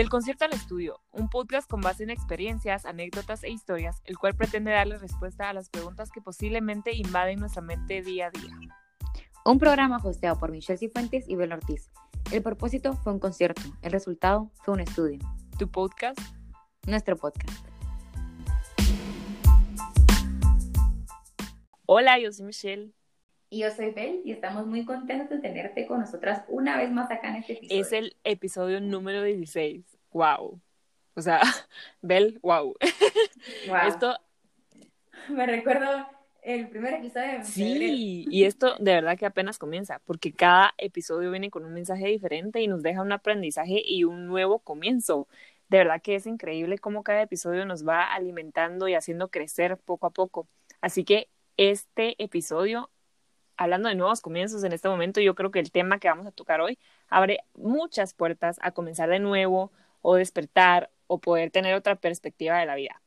Del concierto al estudio, un podcast con base en experiencias, anécdotas e historias, el cual pretende darle respuesta a las preguntas que posiblemente invaden nuestra mente día a día. Un programa hosteado por Michelle Cifuentes y Bel Ortiz. El propósito fue un concierto, el resultado fue un estudio. Tu podcast, Nuestro podcast. Hola, yo soy Michelle. Y yo soy Bel y estamos muy contentos de tenerte con nosotras una vez más acá en este episodio. Es el episodio número 16. Wow. O sea, Bel, wow. Wow. Esto, Me recuerdo el primer episodio de sí, y esto de verdad que apenas comienza, porque cada episodio viene con un mensaje diferente y nos deja un aprendizaje y un nuevo comienzo. De verdad que es increíble cómo cada episodio nos va alimentando y haciendo crecer poco a poco. Así que este episodio hablando de nuevos comienzos en este momento, yo creo que el tema que vamos a tocar hoy abre muchas puertas a comenzar de nuevo o despertar o poder tener otra perspectiva de la vida.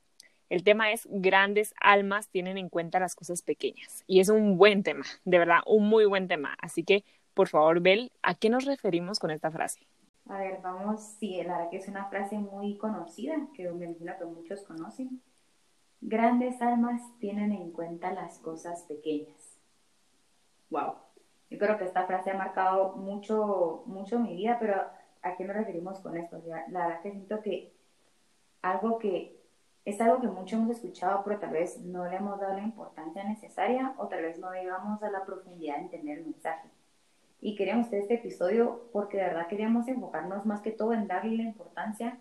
El tema es grandes almas tienen en cuenta las cosas pequeñas y es un buen tema, de verdad, un muy buen tema. Así que, por favor, Bel, ¿a qué nos referimos con esta frase? A ver, vamos, sí, la verdad que es una frase muy conocida, que me imagino que muchos conocen. Grandes almas tienen en cuenta las cosas pequeñas wow. Yo creo que esta frase ha marcado mucho, mucho mi vida, pero ¿a qué nos referimos con esto? la verdad que siento que algo que es algo que mucho hemos escuchado, pero tal vez no le hemos dado la importancia necesaria o tal vez no llegamos a la profundidad de entender el mensaje. Y queríamos hacer este episodio porque de verdad queríamos enfocarnos más que todo en darle la importancia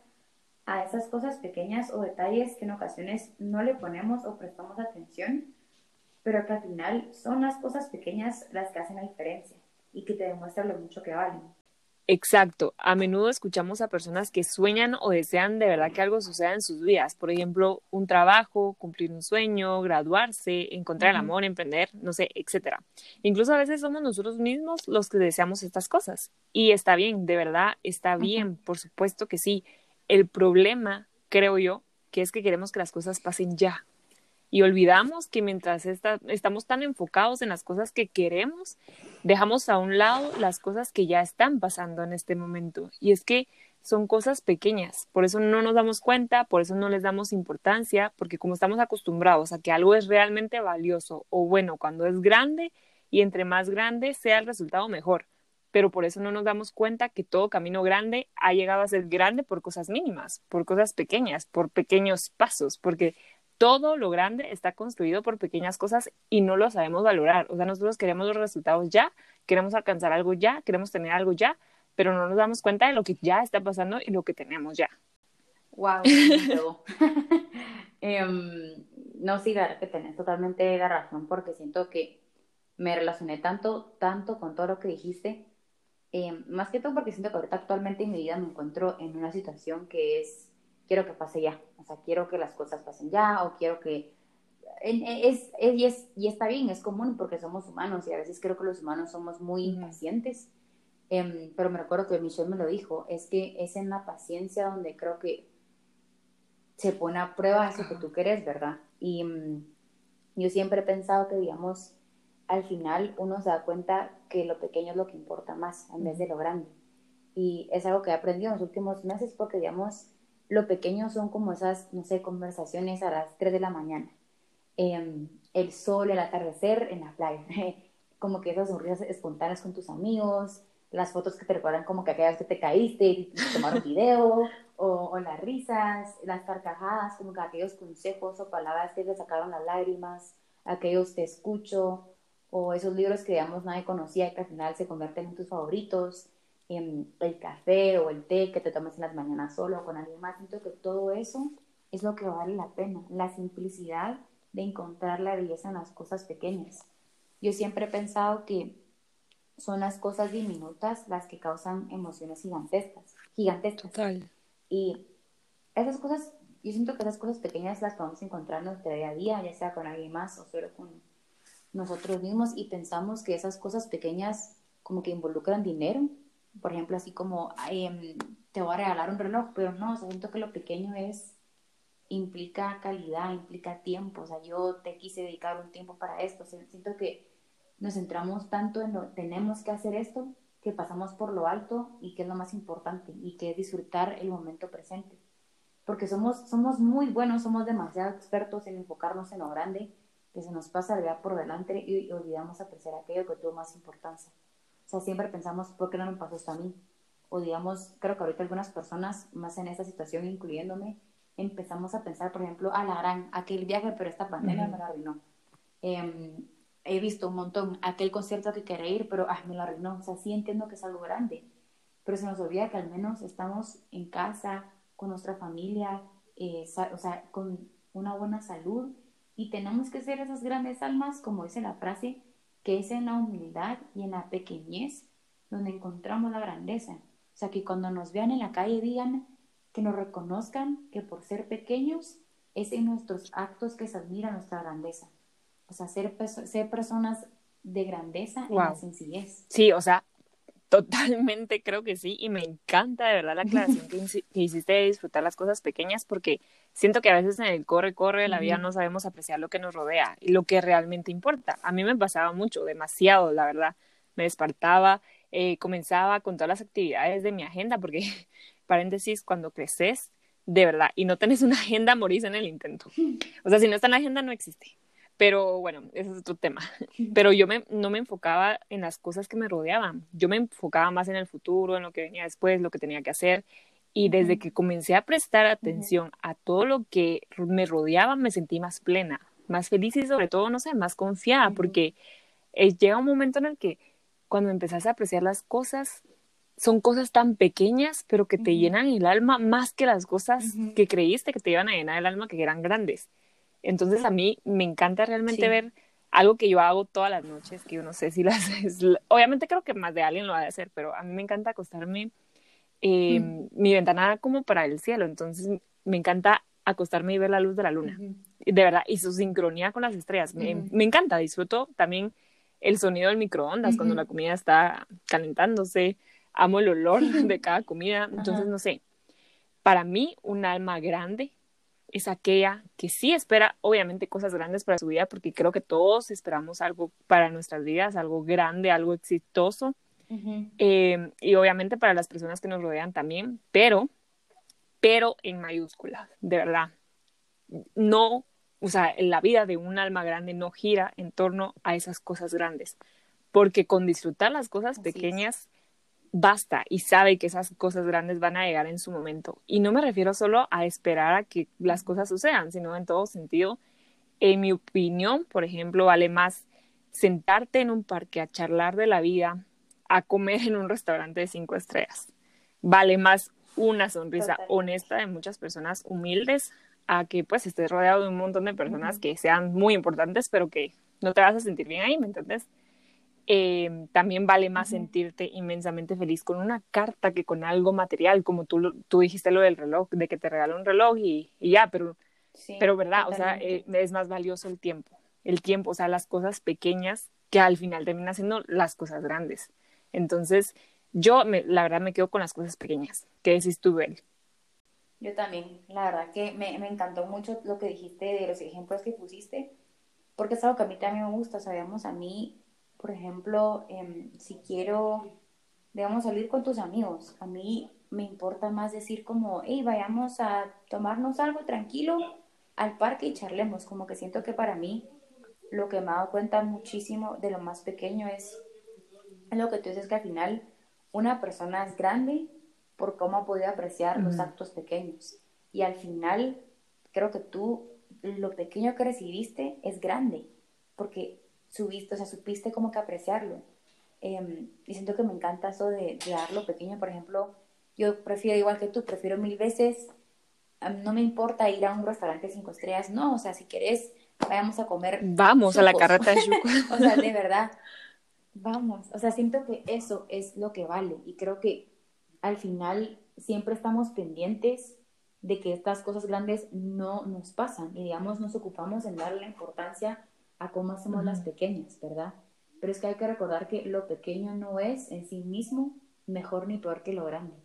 a esas cosas pequeñas o detalles que en ocasiones no le ponemos o prestamos atención pero que al final son las cosas pequeñas las que hacen la diferencia y que te demuestran lo mucho que valen. Exacto. A menudo escuchamos a personas que sueñan o desean de verdad que algo suceda en sus vidas. Por ejemplo, un trabajo, cumplir un sueño, graduarse, encontrar el amor, emprender, no sé, etcétera. Incluso a veces somos nosotros mismos los que deseamos estas cosas. Y está bien, de verdad, está bien, por supuesto que sí. El problema, creo yo, que es que queremos que las cosas pasen ya y olvidamos que mientras estamos tan enfocados en las cosas que queremos, dejamos a un lado las cosas que ya están pasando en este momento. Y es que son cosas pequeñas, por eso no nos damos cuenta, por eso no les damos importancia, porque como estamos acostumbrados a que algo es realmente valioso o bueno cuando es grande y entre más grande sea el resultado mejor, pero por eso no nos damos cuenta que todo camino grande ha llegado a ser grande por cosas mínimas, por cosas pequeñas, por pequeños pasos, porque todo lo grande está construido por pequeñas cosas y no lo sabemos valorar. O sea, nosotros queremos los resultados ya, queremos alcanzar algo ya, queremos tener algo ya, pero no nos damos cuenta de lo que ya está pasando y lo que tenemos ya. Wow. Em, no, sí, que tenés totalmente la razón porque siento que me relacioné tanto, tanto con todo lo que dijiste. Em, más que todo porque siento que ahorita actualmente en mi vida me encuentro en una situación que es quiero que pase ya, o sea, quiero que las cosas pasen ya o quiero que... Es, y, es, y está bien, es común porque somos humanos y a veces creo que los humanos somos muy impacientes, em, pero me recuerdo que Michelle me lo dijo, es que es en la paciencia donde creo que se pone a prueba eso que tú querés, ¿verdad? Y mm, yo siempre he pensado que, digamos, al final uno se da cuenta que lo pequeño es lo que importa más en vez de lo grande. Y es algo que he aprendido en los últimos meses porque, digamos, lo pequeño son como esas, no sé, conversaciones a las 3 de la mañana. Em, el sol, el atardecer en la playa. como que esas sonrisas espontáneas con tus amigos, las fotos que te recuerdan como que aquellas que te caíste y te tomaron video, o, las risas, las carcajadas, como que aquellos consejos o palabras que te sacaron las lágrimas, aquellos te escucho, o esos libros que digamos nadie conocía y que al final se convierten en tus favoritos el café o el té que te tomes en las mañanas solo o con alguien más. Siento que todo eso es lo que vale la pena, la simplicidad de encontrar la belleza en las cosas pequeñas. Yo siempre he pensado que son las cosas diminutas las que causan emociones gigantescas, gigantescas. Total. Y esas cosas, yo siento que esas cosas pequeñas las podemos encontrar en nuestro día a día, ya sea con alguien más o solo con nosotros mismos, y pensamos que esas cosas pequeñas como que involucran dinero, por ejemplo, así como em, te voy a regalar un reloj, pero no, siento que lo pequeño es, implica calidad, implica tiempo, o sea, yo te quise dedicar un tiempo para esto, siento que nos centramos tanto en lo, tenemos que hacer esto, que pasamos por lo alto y que es lo más importante y que es disfrutar el momento presente. Porque somos, somos muy buenos, somos demasiado expertos en enfocarnos en lo grande, que se nos pasa día por delante y, olvidamos apreciar aquello que tuvo más importancia. Sea, siempre pensamos, ¿por qué no me pasó esto a mí? O digamos, creo que ahorita algunas personas, más en esta situación, incluyéndome, empezamos a pensar, por ejemplo, a la gran, aquel viaje, pero esta pandemia me lo arruinó. Em, he visto un montón aquel concierto que quería ir, pero ah, me lo arruinó. O sea, sí entiendo que es algo grande, pero se nos olvida que al menos estamos en casa, con nuestra familia, eh, o sea, con una buena salud y tenemos que ser esas grandes almas, como dice la frase, que es en la humildad y en la pequeñez donde encontramos la grandeza. O sea, que cuando nos vean en la calle digan, que nos reconozcan que por ser pequeños es en nuestros actos que se admira nuestra grandeza. O sea, ser, ser personas de grandeza en la sencillez. Sí, o sea, totalmente creo que sí. Y me encanta de verdad la aclaración que, hiciste de disfrutar las cosas pequeñas porque siento que a veces en el corre, corre de la vida no sabemos apreciar lo que nos rodea y lo que realmente importa. A mí me pasaba mucho, demasiado, la verdad. Me despertaba, eh, comenzaba con todas las actividades de mi agenda porque paréntesis, cuando creces, de verdad, y no tenés una agenda, morís en el intento. O sea, si no está en la agenda, no existe. Pero bueno, ese es otro tema. Pero yo me, no me enfocaba en las cosas que me rodeaban. Yo me enfocaba más en el futuro, en lo que venía después, lo que tenía que hacer. Y desde que comencé a prestar atención a todo lo que me rodeaba, me sentí más plena, más feliz y sobre todo, no sé, más confiada, porque eh, llega un momento en el que cuando empezás a apreciar las cosas, son cosas tan pequeñas, pero que te llenan el alma más que las cosas que creíste que te iban a llenar el alma, que eran grandes. Entonces a mí me encanta realmente ver algo que yo hago todas las noches, que yo no sé si las... obviamente creo que más de alguien lo va a hacer, pero a mí me encanta acostarme eh, mi ventana como para el cielo, entonces me encanta acostarme y ver la luz de la luna, de verdad, y su sincronía con las estrellas, me, me, encanta, disfruto también el sonido del microondas cuando la comida está calentándose, amo el olor de cada comida, entonces no sé, para mí un alma grande es aquella que sí espera obviamente cosas grandes para su vida, porque creo que todos esperamos algo para nuestras vidas, algo grande, algo exitoso, eh, y obviamente para las personas que nos rodean también, pero, pero en mayúsculas, de verdad, no, o sea, la vida de un alma grande no gira en torno a esas cosas grandes, porque con disfrutar las cosas pequeñas, basta y sabe que esas cosas grandes van a llegar en su momento. Y no me refiero solo a esperar a que las cosas sucedan, sino en todo sentido. En mi opinión, por ejemplo, vale más sentarte en un parque a charlar de la vida, a comer en un restaurante de cinco estrellas. Vale más una sonrisa honesta de muchas personas humildes a que pues estés rodeado de un montón de personas que sean muy importantes, pero que no te vas a sentir bien ahí, ¿me entiendes? Eh, también vale más sentirte inmensamente feliz con una carta que con algo material, como tú, tú dijiste lo del reloj, de que te regala un reloj y, ya, pero, pero verdad, o sea, eh, es más valioso el tiempo, el tiempo, o sea, las cosas pequeñas que al final terminan siendo las cosas grandes. Entonces, yo me, la verdad me quedo con las cosas pequeñas. ¿Qué decís tú, Bel? Yo también, la verdad que me, me encantó mucho lo que dijiste de los ejemplos que pusiste, porque es algo que a mí también me gusta, sabemos, a mí por ejemplo, em, si quiero, digamos, salir con tus amigos, a mí me importa más decir como, hey, vayamos a tomarnos algo tranquilo al parque y charlemos, como que siento que para mí lo que me ha dado cuenta muchísimo de lo más pequeño es lo que tú dices que al final una persona es grande por cómo ha podido apreciar los actos pequeños. Y al final creo que tú, lo pequeño que recibiste es grande, porque subiste, o sea, supiste como que apreciarlo. Em, y siento que me encanta eso de, de darlo pequeño, por ejemplo, yo prefiero igual que tú, prefiero mil veces, no me importa ir a un restaurante cinco estrellas, no, o sea, si querés, vayamos a comer. Vamos a la carreta de o sea, de verdad, vamos, o sea, siento que eso es lo que vale. Y creo que al final siempre estamos pendientes de que estas cosas grandes no nos pasan. Y digamos nos ocupamos en darle importancia a cómo hacemos las pequeñas, ¿verdad? Pero es que hay que recordar que lo pequeño no es en sí mismo mejor ni peor que lo grande.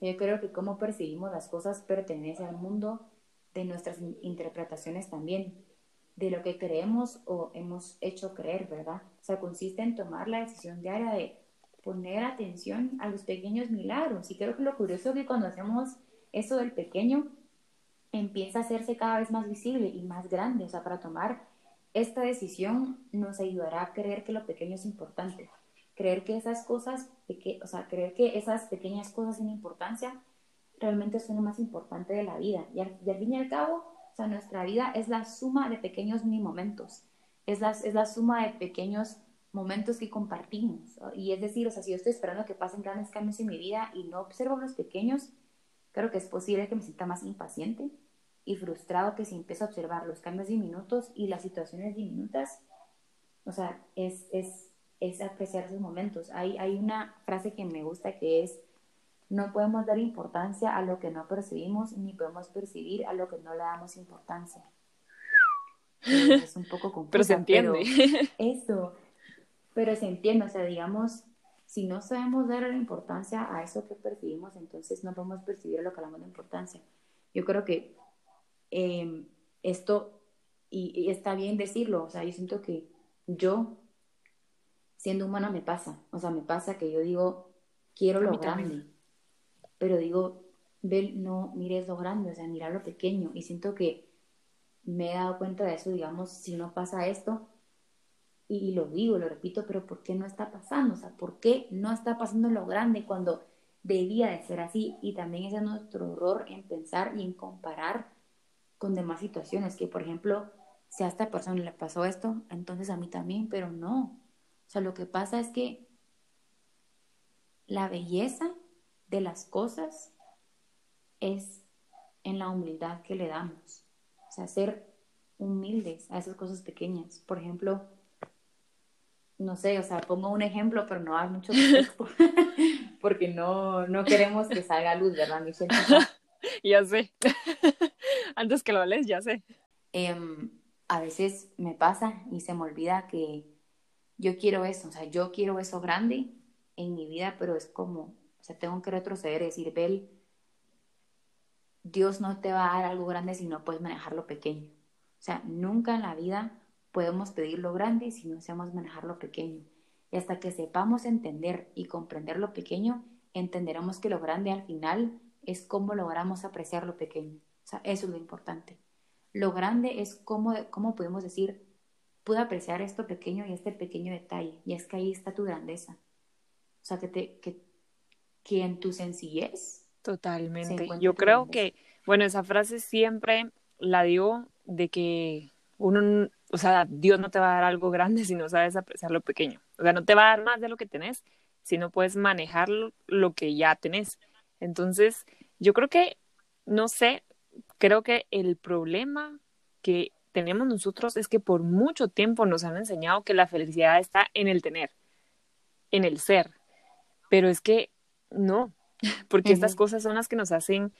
yo creo que cómo percibimos las cosas pertenece al mundo de nuestras interpretaciones también, de lo que creemos o hemos hecho creer, ¿verdad? O sea, consiste en tomar la decisión diaria de poner atención a los pequeños milagros. Y creo que lo curioso es que cuando hacemos eso del pequeño, empieza a hacerse cada vez más visible y más grande. O sea, para tomar esta decisión nos ayudará a creer que lo pequeño es importante. Creer que esas cosas, o sea, creer que esas pequeñas cosas sin importancia realmente son lo más importante de la vida. Y al, fin y al cabo, o sea, nuestra vida es la suma de pequeños mini momentos. Es la, es la suma de pequeños momentos que compartimos. Y es decir, o sea, si yo estoy esperando que pasen grandes cambios en mi vida y no observo los pequeños, creo que es posible que me sienta más impaciente y frustrado que si empiezo a observar los cambios diminutos y las situaciones diminutas, o sea, es, es, es apreciar esos momentos. Hay, hay una frase que me gusta que es, no podemos dar importancia a lo que no percibimos, ni podemos percibir a lo que no le damos importancia. Es un poco complicado. pero se entiende. eso, pero se entiende, o sea, digamos, si no sabemos dar la importancia a eso que percibimos, entonces no podemos percibir lo que damos de importancia. Yo creo que em, esto, y, está bien decirlo, o sea, yo siento que yo, siendo humana, me pasa, o sea, me pasa que yo digo, quiero lo grande, pero digo, ve, no mires lo grande, o sea, mira lo pequeño, y siento que me he dado cuenta de eso, digamos, si no pasa esto, y, lo digo, lo repito, pero ¿por qué no está pasando? O sea, ¿por qué no está pasando lo grande cuando debía de ser así? Y también ese es nuestro error en pensar y en comparar con demás situaciones, que por ejemplo, si a esta persona le pasó esto, entonces a mí también, pero no. O sea, lo que pasa es que la belleza de las cosas es en la humildad que le damos. O sea, ser humildes a esas cosas pequeñas. Por ejemplo, no sé, o sea, pongo un ejemplo, pero no hay mucho contexto, porque no, no queremos que salga a luz, ¿verdad, Michelle? ya sé. Antes que lo lees, ya sé. Em, a veces me pasa y se me olvida que yo quiero eso, o sea, yo quiero eso grande en mi vida, pero es como, o sea, tengo que retroceder y decir, Bel, Dios no te va a dar algo grande si no puedes manejar lo pequeño. O sea, nunca en la vida podemos pedir lo grande si no sabemos manejar lo pequeño. Y hasta que sepamos entender y comprender lo pequeño, entenderemos que lo grande al final es cómo logramos apreciar lo pequeño. Sea, eso es lo importante. Lo grande es cómo, cómo podemos decir, pude apreciar esto pequeño y este pequeño detalle. Y es que ahí está tu grandeza. O sea, que, te, que, que en tu sencillez. Totalmente. Yo creo que, bueno, esa frase siempre la digo de que uno o sea, Dios no te va a dar algo grande si no sabes apreciar lo pequeño. O sea, no te va a dar más de lo que tenés si no puedes manejar lo, que ya tenés. Entonces, yo creo que, no sé, creo que el problema que tenemos nosotros es que por mucho tiempo nos han enseñado que la felicidad está en el tener, en el ser. Pero es que no, porque estas cosas son las que nos hacen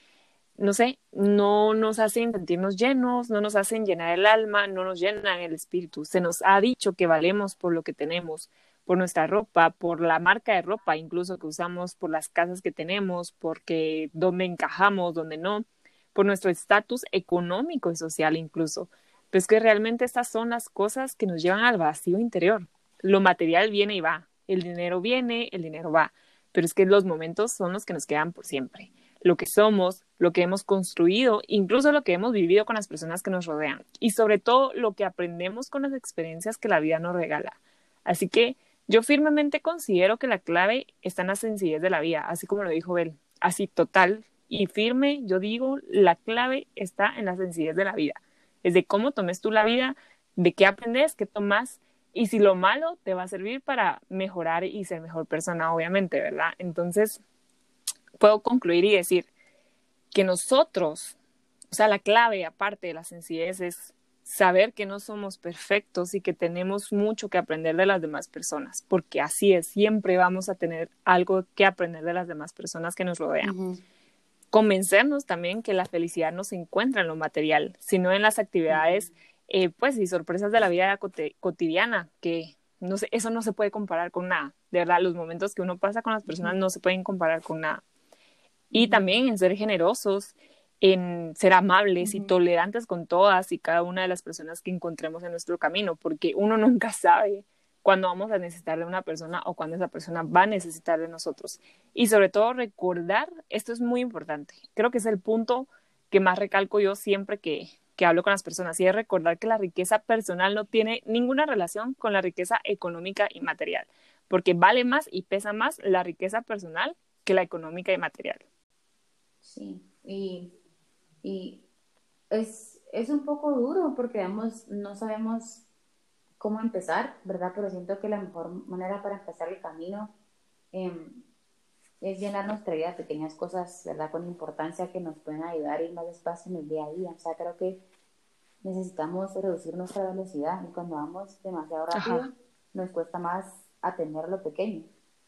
no sé, no nos hacen sentirnos llenos, no nos hacen llenar el alma, no nos llenan el espíritu. Se nos ha dicho que valemos por lo que tenemos, por nuestra ropa, por la marca de ropa incluso que usamos, por las casas que tenemos, porque dónde encajamos, dónde no, por nuestro estatus económico y social incluso. Pero es que realmente estas son las cosas que nos llevan al vacío interior. Lo material viene y va, el dinero viene, el dinero va, pero es que los momentos son los que nos quedan por siempre lo que somos, lo que hemos construido, incluso lo que hemos vivido con las personas que nos rodean y sobre todo lo que aprendemos con las experiencias que la vida nos regala. Así que yo firmemente considero que la clave está en la sencillez de la vida, así como lo dijo Bel, así total y firme, yo digo, la clave está en la sencillez de la vida. Es de cómo tomes tú la vida, de qué aprendes, qué tomas y si lo malo te va a servir para mejorar y ser mejor persona, obviamente, ¿verdad? Entonces, puedo concluir y decir que nosotros, o sea, la clave aparte de la sencillez es saber que no somos perfectos y que tenemos mucho que aprender de las demás personas, porque así es, siempre vamos a tener algo que aprender de las demás personas que nos rodean. Convencernos también que la felicidad no se encuentra en lo material, sino en las actividades, eh, pues, y sorpresas de la vida cotidiana, que no sé, eso no se puede comparar con nada. De verdad, los momentos que uno pasa con las personas no se pueden comparar con nada. Y también en ser generosos, en ser amables y tolerantes con todas y cada una de las personas que encontremos en nuestro camino, porque uno nunca sabe cuando vamos a necesitar de una persona o cuando esa persona va a necesitar de nosotros. Y sobre todo recordar, esto es muy importante, creo que es el punto que más recalco yo siempre que, que hablo con las personas, y es recordar que la riqueza personal no tiene ninguna relación con la riqueza económica y material, porque vale más y pesa más la riqueza personal que la económica y material. Sí, y, y es, es un poco duro porque digamos, no sabemos cómo empezar, ¿verdad? Pero siento que la mejor manera para empezar el camino em, es llenar nuestra vida de pequeñas cosas, ¿verdad? Con importancia que nos pueden ayudar a ir más despacio en el día a día. O sea, creo que necesitamos reducir nuestra velocidad y cuando vamos demasiado rápido nos cuesta más atender lo pequeño.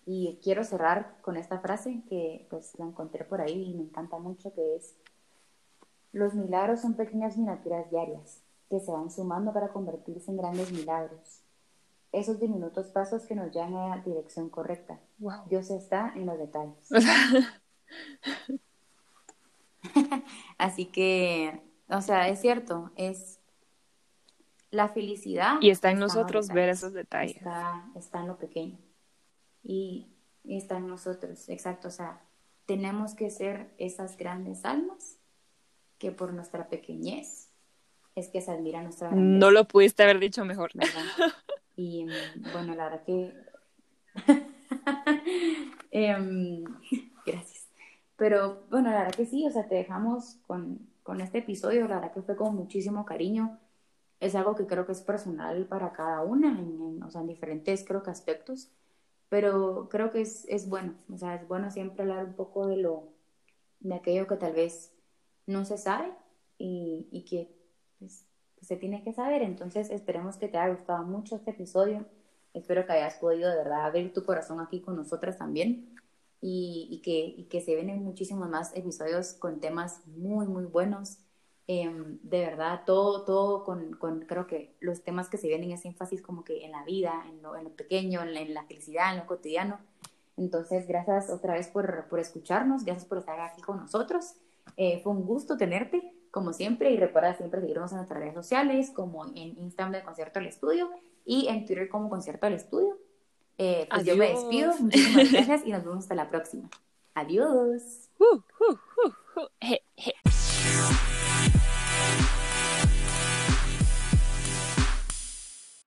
Y quiero cerrar con esta frase que pues la encontré por ahí y me encanta mucho, que es, los milagros son pequeñas miniaturas diarias que se van sumando para convertirse en grandes milagros. Esos diminutos pasos que nos llevan a la dirección correcta. Dios está en los detalles. Así que, o sea, es cierto, es la felicidad. Y está en nosotros ver esos detalles. Está, está en lo pequeño. Y, y está en nosotros, exacto. O sea, tenemos que ser esas grandes almas que por nuestra pequeñez es que se admira nuestra No lo pudiste haber dicho mejor. Y bueno, la verdad que... Em, gracias. Pero bueno, la verdad que sí, o sea, te dejamos con, con este episodio, la verdad que fue con muchísimo cariño. Es algo que creo que es personal para cada una, en, o sea, en diferentes creo que aspectos, pero creo que es, es bueno, o sea, es bueno siempre hablar un poco de lo, de aquello que tal vez no se sabe y, y que pues, pues, se tiene que saber. Entonces, esperemos que te haya gustado mucho este episodio. Espero que hayas podido de verdad abrir tu corazón aquí con nosotras también y, y, que, y que se vienen muchísimos más episodios con temas muy, muy buenos. Em, de verdad, todo, todo con, con, creo que los temas que se vienen es énfasis como que en la vida, en lo, en lo pequeño, en la, en la, felicidad, en lo cotidiano. Entonces, gracias otra vez por, por escucharnos, gracias por estar aquí con nosotros. Eh, fue un gusto tenerte como siempre, y recuerda siempre seguirnos en nuestras redes sociales, como en Instagram de Concierto al Estudio y en Twitter como Concierto al Estudio. Eh, pues yo me despido, muchísimas gracias y nos vemos hasta la próxima. Adiós. Uh, uh, uh,